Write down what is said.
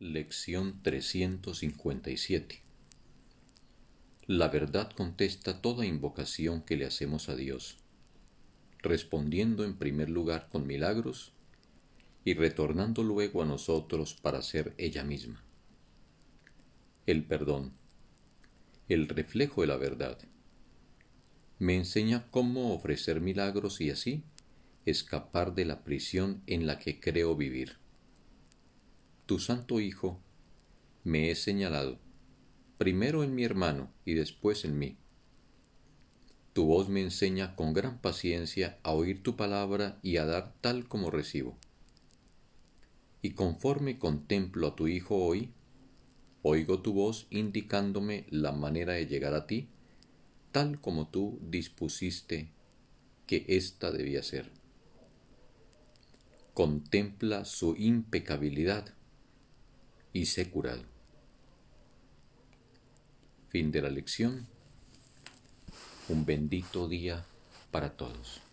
Lección 357 La verdad contesta toda invocación que le hacemos a Dios, respondiendo en primer lugar con milagros y retornando luego a nosotros para ser ella misma. El perdón, el reflejo de la verdad, me enseña cómo ofrecer milagros y así escapar de la prisión en la que creo vivir. Tu Santo Hijo me he señalado, primero en mi hermano y después en mí. Tu voz me enseña con gran paciencia a oír tu palabra y a dar tal como recibo. Y conforme contemplo a tu Hijo hoy, oigo tu voz indicándome la manera de llegar a ti, tal como tú dispusiste que ésta debía ser contempla su impecabilidad y sé curado. Fin de la lección. Un bendito día para todos.